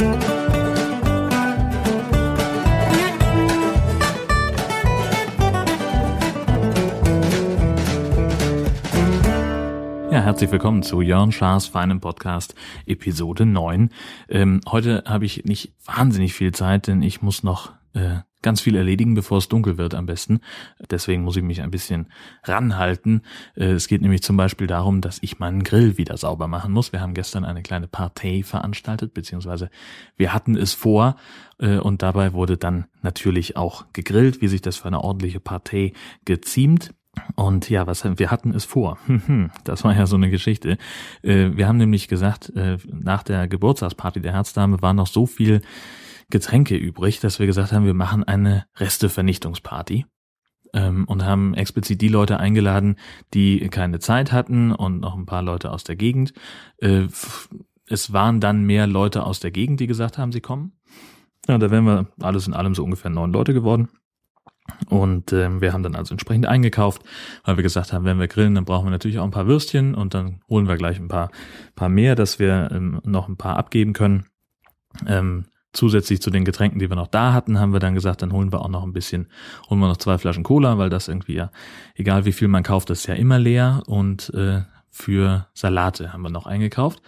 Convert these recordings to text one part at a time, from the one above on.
Ja, herzlich willkommen zu Jörn Schaas feinem Podcast Episode 9. Ähm, heute habe ich nicht wahnsinnig viel Zeit, denn ich muss noch äh, ganz viel erledigen, bevor es dunkel wird am besten. Deswegen muss ich mich ein bisschen ranhalten. Äh, es geht nämlich zum Beispiel darum, dass ich meinen Grill wieder sauber machen muss. Wir haben gestern eine kleine Partei veranstaltet, beziehungsweise wir hatten es vor äh, und dabei wurde dann natürlich auch gegrillt, wie sich das für eine ordentliche Partei geziemt. Und ja, was wir hatten es vor. Das war ja so eine Geschichte. Wir haben nämlich gesagt, nach der Geburtstagsparty der Herzdame war noch so viel Getränke übrig, dass wir gesagt haben, wir machen eine Restevernichtungsparty ähm, und haben explizit die Leute eingeladen, die keine Zeit hatten und noch ein paar Leute aus der Gegend. Äh, es waren dann mehr Leute aus der Gegend, die gesagt haben, sie kommen. Ja, da wären wir alles in allem so ungefähr neun Leute geworden. Und ähm, wir haben dann also entsprechend eingekauft, weil wir gesagt haben, wenn wir grillen, dann brauchen wir natürlich auch ein paar Würstchen und dann holen wir gleich ein paar, paar mehr, dass wir ähm, noch ein paar abgeben können. Ähm, zusätzlich zu den Getränken, die wir noch da hatten, haben wir dann gesagt, dann holen wir auch noch ein bisschen, holen wir noch zwei Flaschen Cola, weil das irgendwie ja, egal wie viel man kauft, das ist ja immer leer. Und äh, für Salate haben wir noch eingekauft.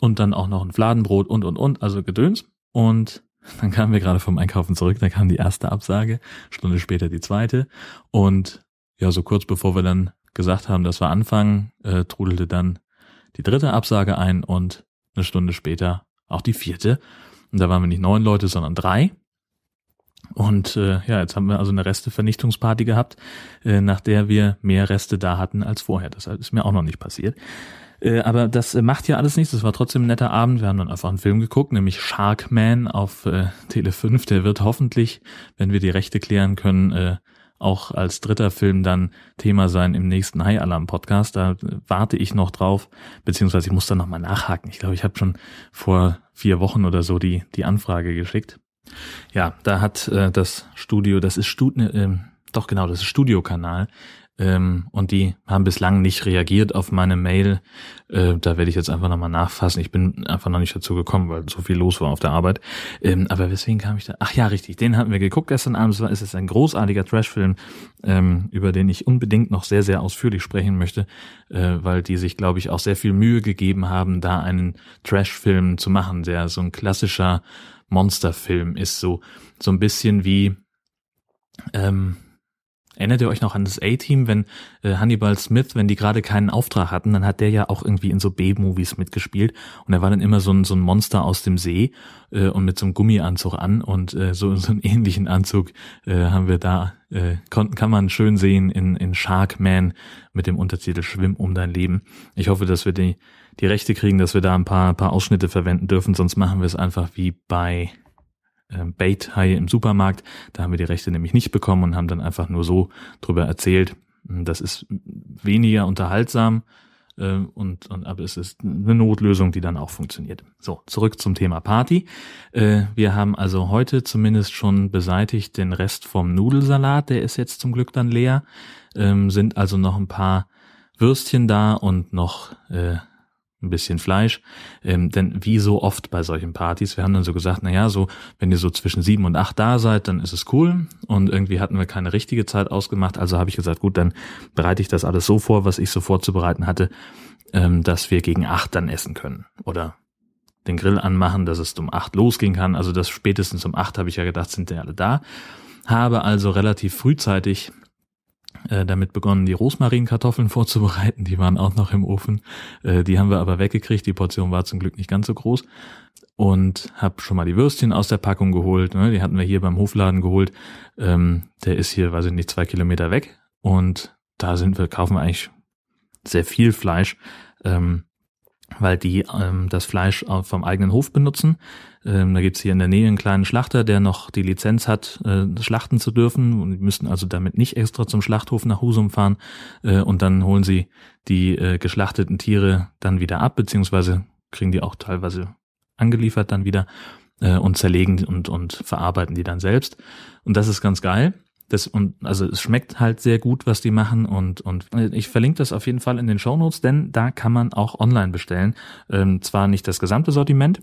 Und dann auch noch ein Fladenbrot und und und, also Gedöns. Und dann kamen wir gerade vom Einkaufen zurück, da kam die erste Absage, Stunde später die zweite. Und ja, so kurz bevor wir dann gesagt haben, dass wir anfangen, äh, trudelte dann die dritte Absage ein und eine Stunde später auch die vierte. Und da waren wir nicht neun Leute, sondern drei. Und äh, ja, jetzt haben wir also eine Restevernichtungsparty gehabt, äh, nach der wir mehr Reste da hatten als vorher. Das ist mir auch noch nicht passiert. Äh, aber das äh, macht ja alles nichts. Das war trotzdem ein netter Abend. Wir haben dann einfach einen Film geguckt, nämlich Sharkman auf äh, Tele 5. Der wird hoffentlich, wenn wir die Rechte klären können, äh, auch als dritter Film dann Thema sein im nächsten High Alarm Podcast. Da warte ich noch drauf, beziehungsweise ich muss da nochmal nachhaken. Ich glaube, ich habe schon vor vier Wochen oder so die, die Anfrage geschickt. Ja, da hat äh, das Studio, das ist Studio, äh, doch genau, das ist Studiokanal, ähm, und die haben bislang nicht reagiert auf meine Mail. Äh, da werde ich jetzt einfach nochmal nachfassen. Ich bin einfach noch nicht dazu gekommen, weil so viel los war auf der Arbeit. Ähm, aber weswegen kam ich da? Ach ja, richtig. Den hatten wir geguckt gestern Abend. Es ist ein großartiger Trashfilm, ähm, über den ich unbedingt noch sehr, sehr ausführlich sprechen möchte, äh, weil die sich, glaube ich, auch sehr viel Mühe gegeben haben, da einen Trashfilm zu machen, der so ein klassischer Monsterfilm ist. So, so ein bisschen wie, ähm, Erinnert ihr euch noch an das A-Team, wenn äh, Hannibal Smith, wenn die gerade keinen Auftrag hatten, dann hat der ja auch irgendwie in so B-Movies mitgespielt und er war dann immer so ein, so ein Monster aus dem See äh, und mit so einem Gummianzug an und äh, so, so einen ähnlichen Anzug äh, haben wir da, äh, konnten, kann man schön sehen in, in Sharkman mit dem Untertitel Schwimm um dein Leben. Ich hoffe, dass wir die, die Rechte kriegen, dass wir da ein paar, paar Ausschnitte verwenden dürfen, sonst machen wir es einfach wie bei äh, Bait-Hai im Supermarkt. Da haben wir die Rechte nämlich nicht bekommen und haben dann einfach nur so drüber erzählt. Das ist weniger unterhaltsam äh, und, und aber es ist eine Notlösung, die dann auch funktioniert. So, zurück zum Thema Party. Äh, wir haben also heute zumindest schon beseitigt den Rest vom Nudelsalat, der ist jetzt zum Glück dann leer. Ähm, sind also noch ein paar Würstchen da und noch äh, ein bisschen Fleisch. Ähm, denn wie so oft bei solchen Partys, wir haben dann so gesagt, na ja, so, wenn ihr so zwischen sieben und acht da seid, dann ist es cool. Und irgendwie hatten wir keine richtige Zeit ausgemacht. Also habe ich gesagt, gut, dann bereite ich das alles so vor, was ich so vorzubereiten hatte, ähm, dass wir gegen acht dann essen können. Oder den Grill anmachen, dass es um acht losgehen kann. Also das spätestens um acht habe ich ja gedacht, sind die alle da. Habe also relativ frühzeitig äh, damit begonnen, die Rosmarinkartoffeln vorzubereiten. Die waren auch noch im Ofen. Äh, die haben wir aber weggekriegt. Die Portion war zum Glück nicht ganz so groß. Und habe schon mal die Würstchen aus der Packung geholt. Ne? Die hatten wir hier beim Hofladen geholt. Ähm, der ist hier, weiß ich nicht, zwei Kilometer weg. Und da sind wir, kaufen wir eigentlich sehr viel Fleisch. Ähm, weil die ähm, das Fleisch vom eigenen Hof benutzen. Ähm, da gibt's hier in der Nähe einen kleinen Schlachter, der noch die Lizenz hat, äh, schlachten zu dürfen. Und die müssen also damit nicht extra zum Schlachthof nach Husum fahren. Äh, und dann holen sie die äh, geschlachteten Tiere dann wieder ab, beziehungsweise kriegen die auch teilweise angeliefert dann wieder äh, und zerlegen und, und verarbeiten die dann selbst. Und das ist ganz geil. Das, und also es schmeckt halt sehr gut, was die machen und, und ich verlinke das auf jeden Fall in den Show Notes, denn da kann man auch online bestellen. Ähm, zwar nicht das gesamte Sortiment,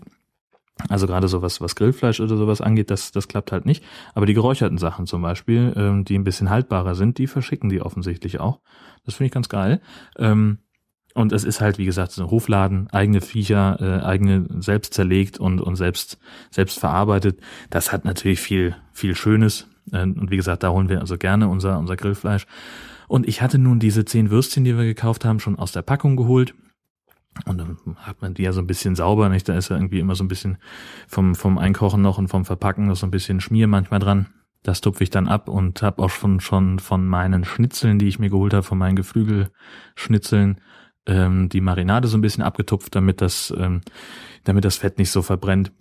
Also gerade so was, was Grillfleisch oder sowas angeht, das, das klappt halt nicht. Aber die geräucherten Sachen zum Beispiel, ähm, die ein bisschen haltbarer sind, die verschicken die offensichtlich auch. Das finde ich ganz geil. Ähm, und es ist halt, wie gesagt, so ein Hofladen, eigene Viecher, äh, eigene selbst zerlegt und, und selbst, selbst verarbeitet. Das hat natürlich viel, viel Schönes. Äh, und wie gesagt, da holen wir also gerne unser, unser Grillfleisch. Und ich hatte nun diese zehn Würstchen, die wir gekauft haben, schon aus der Packung geholt. Und dann hat man die ja so ein bisschen sauber, nicht? Da ist ja irgendwie immer so ein bisschen vom, vom Einkochen noch und vom Verpacken noch so ein bisschen Schmier manchmal dran. Das tupfe ich dann ab und habe auch schon, schon von meinen Schnitzeln, die ich mir geholt habe, von meinen Geflügelschnitzeln, ähm, die Marinade so ein bisschen abgetupft, damit das, ähm, damit das Fett nicht so verbrennt.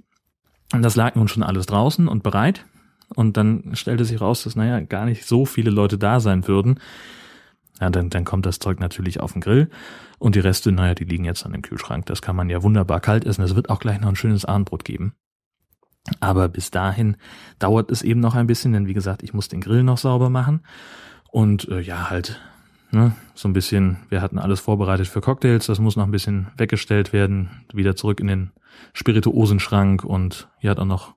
Und das lag nun schon alles draußen und bereit. Und dann stellte sich raus, dass, naja, gar nicht so viele Leute da sein würden. Ja, dann, dann kommt das Zeug natürlich auf den Grill. Und die Reste, naja, die liegen jetzt an dem Kühlschrank. Das kann man ja wunderbar kalt essen. Es wird auch gleich noch ein schönes Abendbrot geben. Aber bis dahin dauert es eben noch ein bisschen, denn wie gesagt, ich muss den Grill noch sauber machen. Und äh, ja, halt Ne? So ein bisschen, wir hatten alles vorbereitet für Cocktails, das muss noch ein bisschen weggestellt werden, wieder zurück in den Spirituosenschrank und hier hat auch noch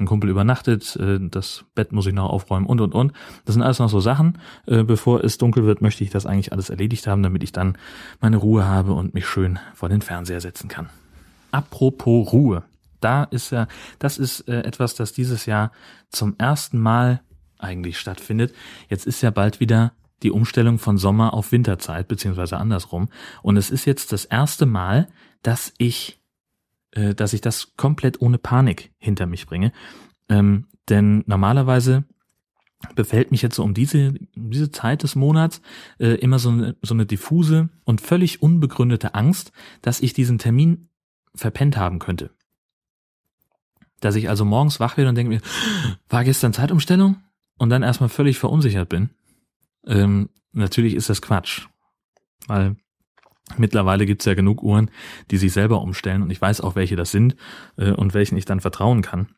ein Kumpel übernachtet, äh, das Bett muss ich noch aufräumen und und und. Das sind alles noch so Sachen. Äh, bevor es dunkel wird, möchte ich das eigentlich alles erledigt haben, damit ich dann meine Ruhe habe und mich schön vor den Fernseher setzen kann. Apropos Ruhe. Da ist ja, das ist äh, etwas, das dieses Jahr zum ersten Mal eigentlich stattfindet. Jetzt ist ja bald wieder die Umstellung von Sommer auf Winterzeit, beziehungsweise andersrum. Und es ist jetzt das erste Mal, dass ich, äh, dass ich das komplett ohne Panik hinter mich bringe. Ähm, denn normalerweise befällt mich jetzt so um diese, diese Zeit des Monats äh, immer so eine, so eine diffuse und völlig unbegründete Angst, dass ich diesen Termin verpennt haben könnte. Dass ich also morgens wach werde und denke mir, war gestern Zeitumstellung? Und dann erstmal völlig verunsichert bin ähm, natürlich ist das Quatsch, weil mittlerweile gibt's ja genug Uhren, die sich selber umstellen und ich weiß auch, welche das sind äh, und welchen ich dann vertrauen kann.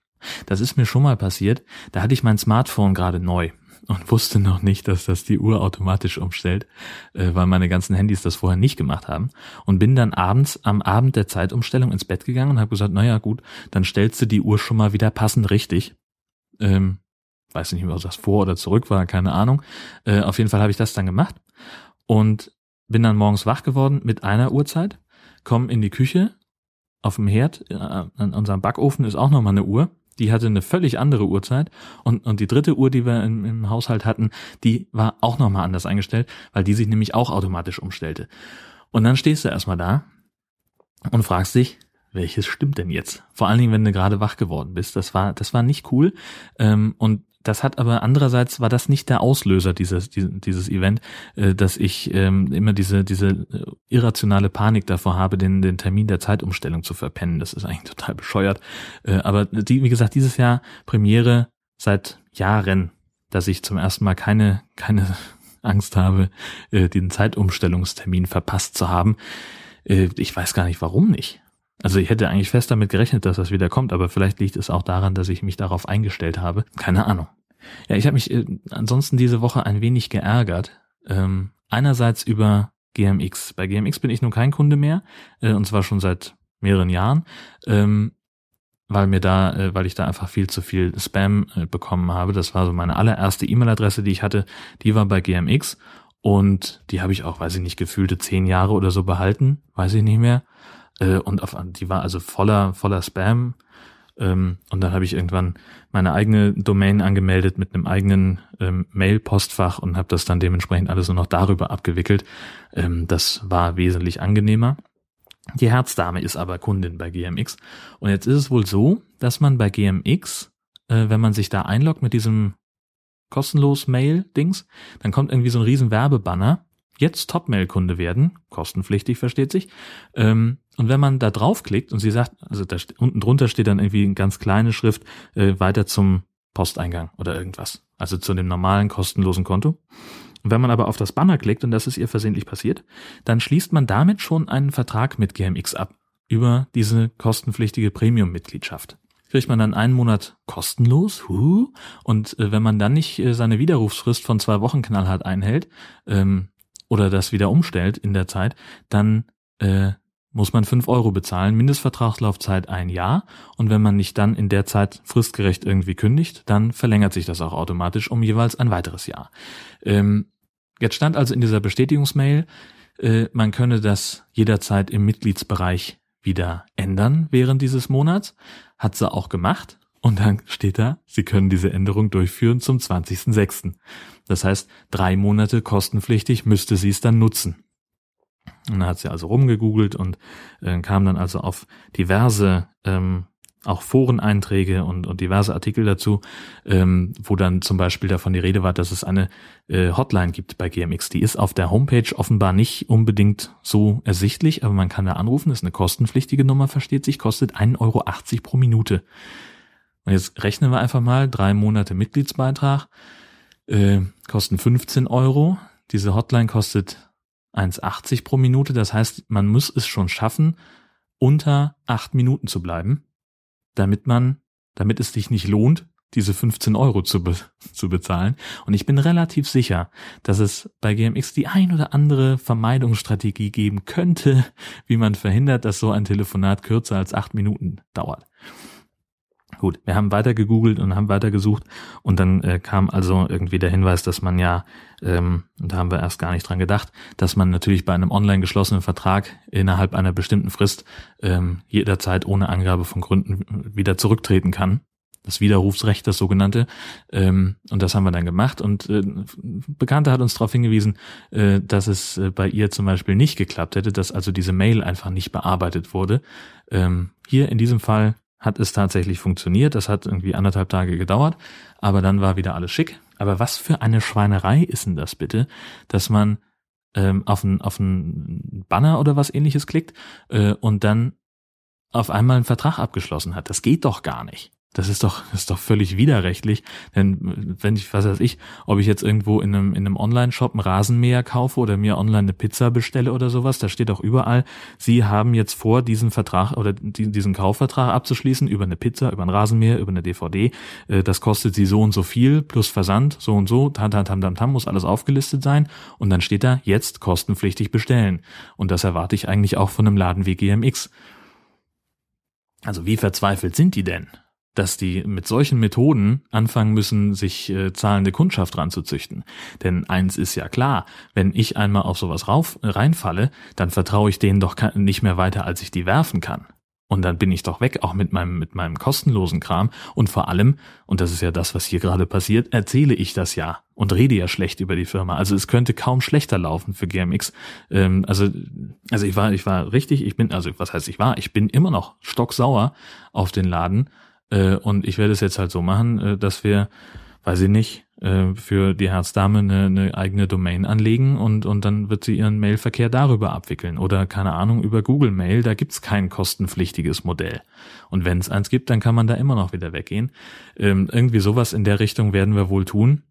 Das ist mir schon mal passiert. Da hatte ich mein Smartphone gerade neu und wusste noch nicht, dass das die Uhr automatisch umstellt, äh, weil meine ganzen Handys das vorher nicht gemacht haben. Und bin dann abends am Abend der Zeitumstellung ins Bett gegangen und habe gesagt, naja gut, dann stellst du die Uhr schon mal wieder passend richtig. Ähm, weiß nicht ob das vor oder zurück war, keine Ahnung. Äh, auf jeden Fall habe ich das dann gemacht und bin dann morgens wach geworden mit einer Uhrzeit, komme in die Küche, auf dem Herd, äh, an unserem Backofen ist auch nochmal eine Uhr. Die hatte eine völlig andere Uhrzeit und, und die dritte Uhr, die wir im, im Haushalt hatten, die war auch nochmal anders eingestellt, weil die sich nämlich auch automatisch umstellte. Und dann stehst du erstmal da und fragst dich, welches stimmt denn jetzt? Vor allen Dingen, wenn du gerade wach geworden bist. Das war, das war nicht cool. Ähm, und das hat aber andererseits war das nicht der Auslöser dieses dieses Event, äh, dass ich ähm, immer diese diese äh, irrationale Panik davor habe, den den Termin der Zeitumstellung zu verpennen. Das ist eigentlich total bescheuert. Äh, aber die, wie gesagt, dieses Jahr Premiere seit Jahren, dass ich zum ersten Mal keine keine Angst habe, den Zeitumstellungstermin verpasst zu haben. Ich weiß gar nicht, warum nicht. Also ich hätte eigentlich fest damit gerechnet, dass das wieder kommt, aber vielleicht liegt es auch daran, dass ich mich darauf eingestellt habe. Keine Ahnung. Ja, ich habe mich äh, ansonsten diese Woche ein wenig geärgert. Ähm, einerseits über GMX. Bei GMX bin ich nun kein Kunde mehr, äh, und zwar schon seit mehreren Jahren, ähm, weil mir da, äh, weil ich da einfach viel zu viel Spam äh, bekommen habe. Das war so meine allererste E-Mail-Adresse, die ich hatte. Die war bei GMX und die habe ich auch, weiß ich nicht, gefühlte zehn Jahre oder so behalten, weiß ich nicht mehr. Äh, und auf, die war also voller, voller Spam. Ähm, und dann habe ich irgendwann meine eigene Domain angemeldet mit einem eigenen ähm, Mail-Postfach und habe das dann dementsprechend alles nur noch darüber abgewickelt. Ähm, das war wesentlich angenehmer. Die Herzdame ist aber Kundin bei GMX. Und jetzt ist es wohl so, dass man bei GMX, äh, wenn man sich da einloggt mit diesem kostenlos Mail-Dings, dann kommt irgendwie so ein riesen Werbebanner jetzt Top-Mail-Kunde werden, kostenpflichtig versteht sich. Ähm, und wenn man da draufklickt und sie sagt, also da unten drunter steht dann irgendwie eine ganz kleine Schrift, äh, weiter zum Posteingang oder irgendwas. Also zu dem normalen kostenlosen Konto. Und wenn man aber auf das Banner klickt, und das ist ihr versehentlich passiert, dann schließt man damit schon einen Vertrag mit GMX ab über diese kostenpflichtige Premium-Mitgliedschaft kriegt man dann einen Monat kostenlos. Huh. Und äh, wenn man dann nicht äh, seine Widerrufsfrist von zwei Wochen knallhart einhält, ähm, oder das wieder umstellt in der Zeit, dann äh, muss man fünf Euro bezahlen, Mindestvertragslaufzeit ein Jahr und wenn man nicht dann in der Zeit fristgerecht irgendwie kündigt, dann verlängert sich das auch automatisch um jeweils ein weiteres Jahr. Ähm, jetzt stand also in dieser Bestätigungsmail, äh, man könne das jederzeit im Mitgliedsbereich wieder ändern während dieses Monats, hat sie auch gemacht und dann steht da, Sie können diese Änderung durchführen zum 20.06. Das heißt, drei Monate kostenpflichtig müsste sie es dann nutzen. Und dann hat sie also rumgegoogelt und äh, kam dann also auf diverse ähm, auch Foreneinträge und, und diverse Artikel dazu, ähm, wo dann zum Beispiel davon die Rede war, dass es eine äh, Hotline gibt bei GMX. Die ist auf der Homepage offenbar nicht unbedingt so ersichtlich, aber man kann da anrufen, ist eine kostenpflichtige Nummer, versteht sich, kostet 1,80 Euro pro Minute. Und jetzt rechnen wir einfach mal, drei Monate Mitgliedsbeitrag äh, kosten 15 Euro. Diese Hotline kostet 1,80 pro Minute. Das heißt, man muss es schon schaffen, unter acht Minuten zu bleiben, damit man, damit es sich nicht lohnt, diese 15 Euro zu, be zu bezahlen. Und ich bin relativ sicher, dass es bei GMX die ein oder andere Vermeidungsstrategie geben könnte, wie man verhindert, dass so ein Telefonat kürzer als acht Minuten dauert. Gut, wir haben weiter gegoogelt und haben weiter gesucht und dann äh, kam also irgendwie der Hinweis, dass man ja, ähm, da haben wir erst gar nicht dran gedacht, dass man natürlich bei einem online geschlossenen Vertrag innerhalb einer bestimmten Frist ähm, jederzeit ohne Angabe von Gründen wieder zurücktreten kann. Das Widerrufsrecht, das sogenannte. Ähm, und das haben wir dann gemacht. Und äh, Bekannte hat uns darauf hingewiesen, äh, dass es äh, bei ihr zum Beispiel nicht geklappt hätte, dass also diese Mail einfach nicht bearbeitet wurde. Ähm, hier in diesem Fall hat es tatsächlich funktioniert. Das hat irgendwie anderthalb Tage gedauert, aber dann war wieder alles schick. Aber was für eine Schweinerei ist denn das bitte, dass man ähm, auf ein auf ein Banner oder was ähnliches klickt äh, und dann auf einmal einen Vertrag abgeschlossen hat. Das geht doch gar nicht. Das ist doch, das ist doch völlig widerrechtlich. Denn wenn ich, was weiß ich, ob ich jetzt irgendwo in einem, in einem Online-Shop einen Rasenmäher kaufe oder mir online eine Pizza bestelle oder sowas, da steht doch überall, Sie haben jetzt vor, diesen Vertrag oder diesen Kaufvertrag abzuschließen über eine Pizza, über einen Rasenmäher, über eine DVD. Äh, das kostet Sie so und so viel plus Versand, so und so, tam, tam, tam, tam, tam, muss alles aufgelistet sein. Und dann steht da, jetzt kostenpflichtig bestellen. Und das erwarte ich eigentlich auch von einem Laden wie GMX. Also wie verzweifelt sind die denn? Dass die mit solchen Methoden anfangen müssen, sich äh, zahlende Kundschaft ranzuzüchten. Denn eins ist ja klar, wenn ich einmal auf sowas rauf, reinfalle, dann vertraue ich denen doch nicht mehr weiter, als ich die werfen kann. Und dann bin ich doch weg, auch mit meinem, mit meinem kostenlosen Kram. Und vor allem, und das ist ja das, was hier gerade passiert, erzähle ich das ja und rede ja schlecht über die Firma. Also es könnte kaum schlechter laufen für GMX. Ähm, also, also ich war, ich war richtig, ich bin, also was heißt ich war, ich bin immer noch stocksauer auf den Laden äh, und ich werde es jetzt halt so machen, äh, dass wir, weiß ich nicht, äh, für die Herzdame eine, eine eigene Domain anlegen und, und dann wird sie ihren Mailverkehr darüber abwickeln. Oder keine Ahnung, über Google Mail, da gibt's kein kostenpflichtiges Modell. Und wenn es eins gibt, dann kann man da immer noch wieder weggehen. Ähm, irgendwie sowas in der Richtung werden wir wohl tun.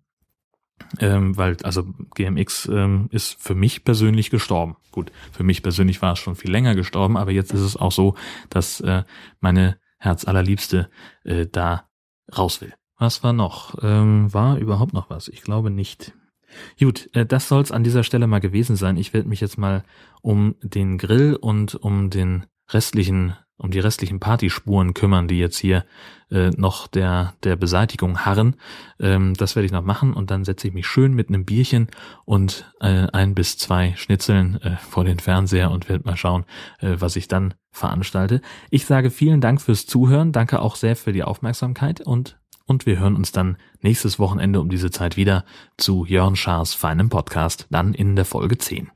Ähm, weil, also GMX ähm, ist für mich persönlich gestorben. Gut, für mich persönlich war es schon viel länger gestorben, aber jetzt ist es auch so, dass äh, meine Herzallerliebste äh, da raus will. Was war noch? Ähm, war überhaupt noch was? Ich glaube nicht. Gut, äh, das soll's an dieser Stelle mal gewesen sein. Ich werde mich jetzt mal um den Grill und um den restlichen um die restlichen Partyspuren kümmern, die jetzt hier äh, noch der, der Beseitigung harren. Ähm, das werde ich noch machen und dann setze ich mich schön mit einem Bierchen und äh, ein bis zwei Schnitzeln äh, vor den Fernseher und werde mal schauen, äh, was ich dann veranstalte. Ich sage vielen Dank fürs Zuhören, danke auch sehr für die Aufmerksamkeit und und wir hören uns dann nächstes Wochenende um diese Zeit wieder zu Jörn Schaas feinem Podcast, dann in der Folge 10.